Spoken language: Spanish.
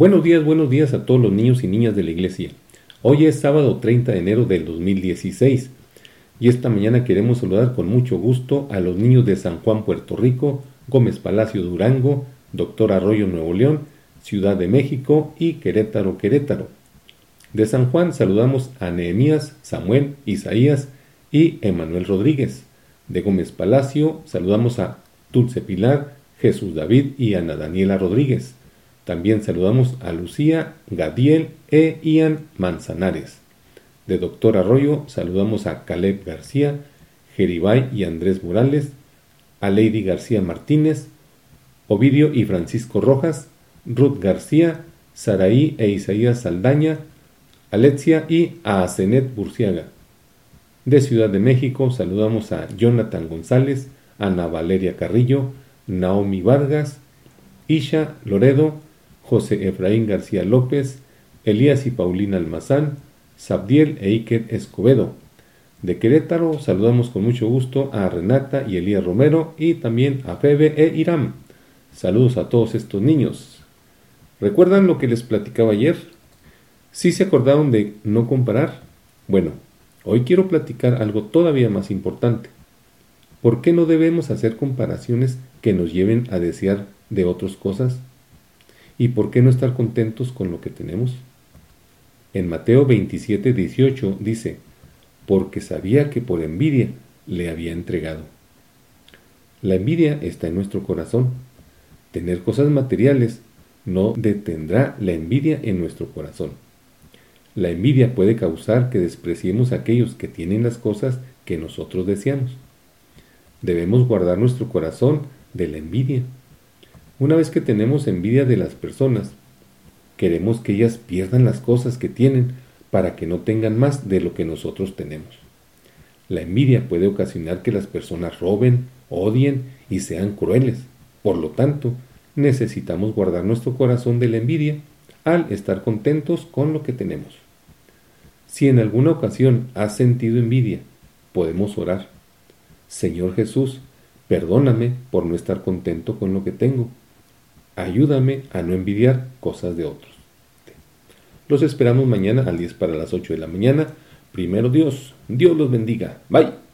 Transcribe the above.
Buenos días, buenos días a todos los niños y niñas de la iglesia. Hoy es sábado 30 de enero del 2016 y esta mañana queremos saludar con mucho gusto a los niños de San Juan, Puerto Rico, Gómez Palacio, Durango, Doctor Arroyo, Nuevo León, Ciudad de México y Querétaro, Querétaro. De San Juan saludamos a Nehemías, Samuel, Isaías y Emanuel Rodríguez. De Gómez Palacio saludamos a Dulce Pilar, Jesús David y Ana Daniela Rodríguez. También saludamos a Lucía, Gadiel e Ian Manzanares. De Doctor Arroyo saludamos a Caleb García, Jeribay y Andrés Morales, a Lady García Martínez, Ovidio y Francisco Rojas, Ruth García, Saraí e Isaías Saldaña, Alexia y a Burciaga. De Ciudad de México saludamos a Jonathan González, Ana Valeria Carrillo, Naomi Vargas, Isha Loredo, José Efraín García López, Elías y Paulina Almazán, Sabdiel e Iker Escobedo. De Querétaro saludamos con mucho gusto a Renata y Elías Romero y también a Febe e Irán. Saludos a todos estos niños. ¿Recuerdan lo que les platicaba ayer? ¿Sí se acordaron de no comparar? Bueno, hoy quiero platicar algo todavía más importante. ¿Por qué no debemos hacer comparaciones que nos lleven a desear de otras cosas? ¿Y por qué no estar contentos con lo que tenemos? En Mateo 27, 18 dice, porque sabía que por envidia le había entregado. La envidia está en nuestro corazón. Tener cosas materiales no detendrá la envidia en nuestro corazón. La envidia puede causar que despreciemos a aquellos que tienen las cosas que nosotros deseamos. Debemos guardar nuestro corazón de la envidia. Una vez que tenemos envidia de las personas, queremos que ellas pierdan las cosas que tienen para que no tengan más de lo que nosotros tenemos. La envidia puede ocasionar que las personas roben, odien y sean crueles. Por lo tanto, necesitamos guardar nuestro corazón de la envidia al estar contentos con lo que tenemos. Si en alguna ocasión has sentido envidia, podemos orar. Señor Jesús, perdóname por no estar contento con lo que tengo Ayúdame a no envidiar cosas de otros. Los esperamos mañana al 10 para las 8 de la mañana. Primero Dios, Dios los bendiga. Bye.